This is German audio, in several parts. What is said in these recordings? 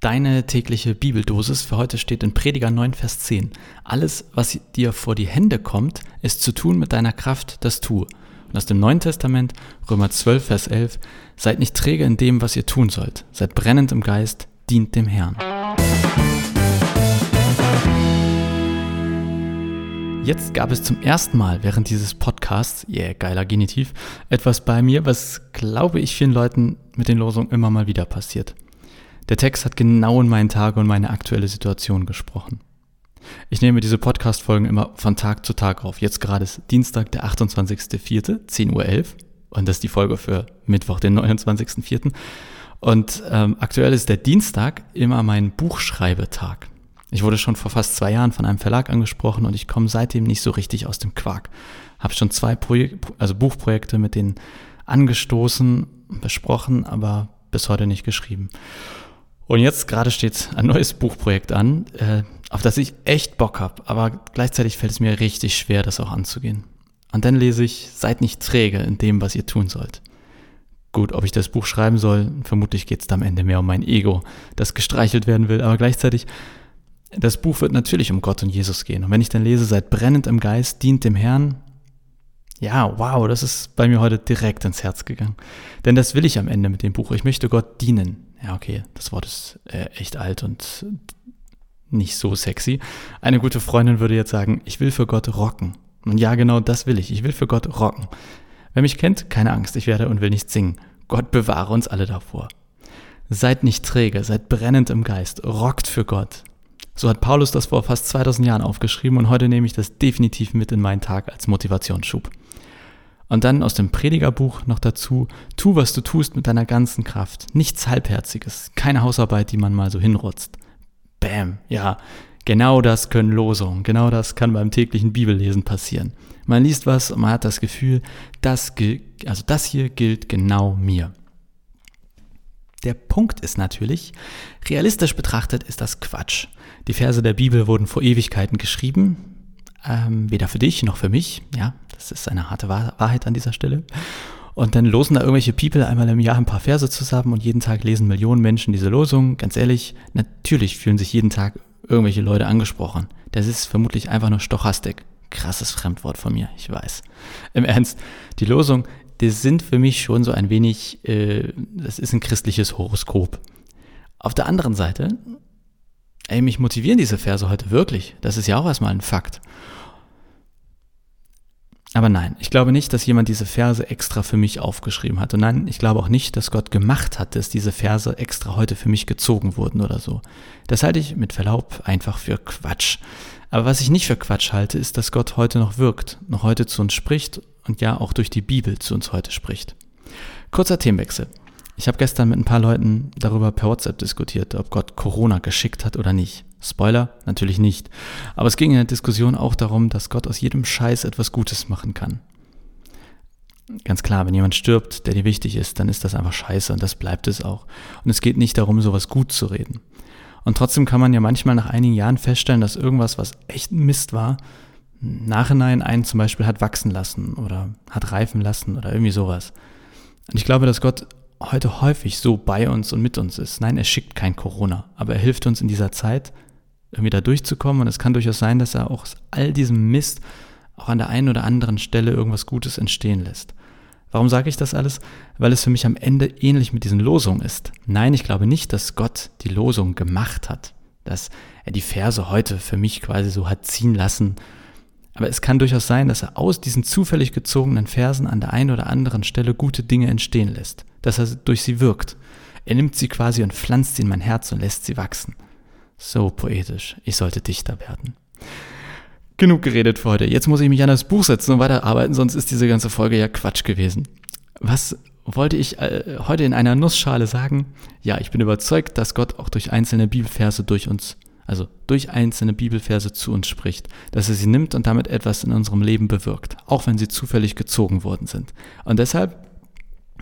Deine tägliche Bibeldosis für heute steht in Prediger 9, Vers 10. Alles, was dir vor die Hände kommt, ist zu tun mit deiner Kraft, das tue. Und aus dem Neuen Testament, Römer 12, Vers 11, seid nicht träge in dem, was ihr tun sollt. Seid brennend im Geist, dient dem Herrn. Jetzt gab es zum ersten Mal während dieses Podcasts, yeah, geiler Genitiv, etwas bei mir, was glaube ich vielen Leuten mit den Losungen immer mal wieder passiert. Der Text hat genau in meinen Tage und meine aktuelle Situation gesprochen. Ich nehme diese Podcast-Folgen immer von Tag zu Tag auf. Jetzt gerade ist Dienstag, der 28.04., 10.11 Uhr. Und das ist die Folge für Mittwoch, den 29.04. Und ähm, aktuell ist der Dienstag immer mein Buchschreibetag. Ich wurde schon vor fast zwei Jahren von einem Verlag angesprochen und ich komme seitdem nicht so richtig aus dem Quark. Habe schon zwei Projek also Buchprojekte mit denen angestoßen, besprochen, aber bis heute nicht geschrieben. Und jetzt gerade steht ein neues Buchprojekt an, äh, auf das ich echt Bock habe, aber gleichzeitig fällt es mir richtig schwer, das auch anzugehen. Und dann lese ich, seid nicht träge in dem, was ihr tun sollt. Gut, ob ich das Buch schreiben soll, vermutlich geht es am Ende mehr um mein Ego, das gestreichelt werden will, aber gleichzeitig, das Buch wird natürlich um Gott und Jesus gehen. Und wenn ich dann lese, seid brennend im Geist, dient dem Herrn, ja, wow, das ist bei mir heute direkt ins Herz gegangen. Denn das will ich am Ende mit dem Buch. Ich möchte Gott dienen ja, okay, das Wort ist äh, echt alt und nicht so sexy. Eine gute Freundin würde jetzt sagen, ich will für Gott rocken. Und ja, genau das will ich. Ich will für Gott rocken. Wer mich kennt, keine Angst, ich werde und will nicht singen. Gott bewahre uns alle davor. Seid nicht träge, seid brennend im Geist, rockt für Gott. So hat Paulus das vor fast 2000 Jahren aufgeschrieben und heute nehme ich das definitiv mit in meinen Tag als Motivationsschub. Und dann aus dem Predigerbuch noch dazu, tu, was du tust mit deiner ganzen Kraft. Nichts Halbherziges, keine Hausarbeit, die man mal so hinrotzt. Bäm, ja, genau das können Losungen, genau das kann beim täglichen Bibellesen passieren. Man liest was und man hat das Gefühl, das, also das hier gilt genau mir. Der Punkt ist natürlich, realistisch betrachtet ist das Quatsch. Die Verse der Bibel wurden vor Ewigkeiten geschrieben, ähm, weder für dich noch für mich. Ja, das ist eine harte Wahrheit an dieser Stelle. Und dann losen da irgendwelche People einmal im Jahr ein paar Verse zusammen und jeden Tag lesen Millionen Menschen diese Losung. Ganz ehrlich, natürlich fühlen sich jeden Tag irgendwelche Leute angesprochen. Das ist vermutlich einfach nur Stochastik. Krasses Fremdwort von mir, ich weiß. Im Ernst, die Losung, die sind für mich schon so ein wenig, äh, das ist ein christliches Horoskop. Auf der anderen Seite ey, mich motivieren diese Verse heute wirklich. Das ist ja auch erstmal ein Fakt. Aber nein, ich glaube nicht, dass jemand diese Verse extra für mich aufgeschrieben hat. Und nein, ich glaube auch nicht, dass Gott gemacht hat, dass diese Verse extra heute für mich gezogen wurden oder so. Das halte ich mit Verlaub einfach für Quatsch. Aber was ich nicht für Quatsch halte, ist, dass Gott heute noch wirkt, noch heute zu uns spricht und ja auch durch die Bibel zu uns heute spricht. Kurzer Themenwechsel. Ich habe gestern mit ein paar Leuten darüber per WhatsApp diskutiert, ob Gott Corona geschickt hat oder nicht. Spoiler, natürlich nicht. Aber es ging in der Diskussion auch darum, dass Gott aus jedem Scheiß etwas Gutes machen kann. Ganz klar, wenn jemand stirbt, der dir wichtig ist, dann ist das einfach scheiße und das bleibt es auch. Und es geht nicht darum, sowas gut zu reden. Und trotzdem kann man ja manchmal nach einigen Jahren feststellen, dass irgendwas, was echt Mist war, Nachhinein einen zum Beispiel hat wachsen lassen oder hat reifen lassen oder irgendwie sowas. Und ich glaube, dass Gott heute häufig so bei uns und mit uns ist. Nein, er schickt kein Corona, aber er hilft uns in dieser Zeit, irgendwie da durchzukommen. Und es kann durchaus sein, dass er auch aus all diesem Mist auch an der einen oder anderen Stelle irgendwas Gutes entstehen lässt. Warum sage ich das alles? Weil es für mich am Ende ähnlich mit diesen Losungen ist. Nein, ich glaube nicht, dass Gott die Losung gemacht hat, dass er die Verse heute für mich quasi so hat ziehen lassen aber es kann durchaus sein, dass er aus diesen zufällig gezogenen Versen an der einen oder anderen Stelle gute Dinge entstehen lässt, dass er durch sie wirkt. Er nimmt sie quasi und pflanzt sie in mein Herz und lässt sie wachsen. So poetisch, ich sollte Dichter werden. Genug geredet für heute. Jetzt muss ich mich an das Buch setzen und weiterarbeiten, sonst ist diese ganze Folge ja Quatsch gewesen. Was wollte ich äh, heute in einer Nussschale sagen? Ja, ich bin überzeugt, dass Gott auch durch einzelne Bibelverse durch uns also durch einzelne Bibelverse zu uns spricht, dass er sie nimmt und damit etwas in unserem Leben bewirkt, auch wenn sie zufällig gezogen worden sind. Und deshalb,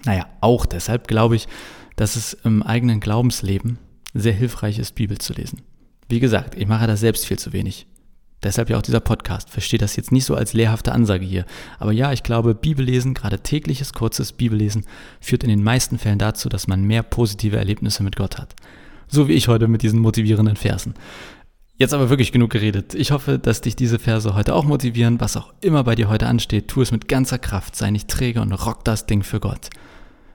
naja, auch deshalb glaube ich, dass es im eigenen Glaubensleben sehr hilfreich ist, Bibel zu lesen. Wie gesagt, ich mache da selbst viel zu wenig. Deshalb ja auch dieser Podcast. Verstehe das jetzt nicht so als lehrhafte Ansage hier. Aber ja, ich glaube, Bibellesen, gerade tägliches, kurzes Bibellesen, führt in den meisten Fällen dazu, dass man mehr positive Erlebnisse mit Gott hat. So wie ich heute mit diesen motivierenden Versen. Jetzt aber wirklich genug geredet. Ich hoffe, dass dich diese Verse heute auch motivieren. Was auch immer bei dir heute ansteht, tu es mit ganzer Kraft. Sei nicht träge und rock das Ding für Gott.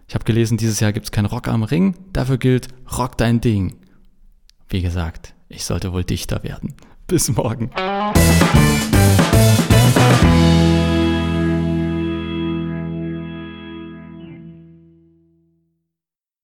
Ich habe gelesen, dieses Jahr gibt es keinen Rock am Ring. Dafür gilt, rock dein Ding. Wie gesagt, ich sollte wohl Dichter werden. Bis morgen.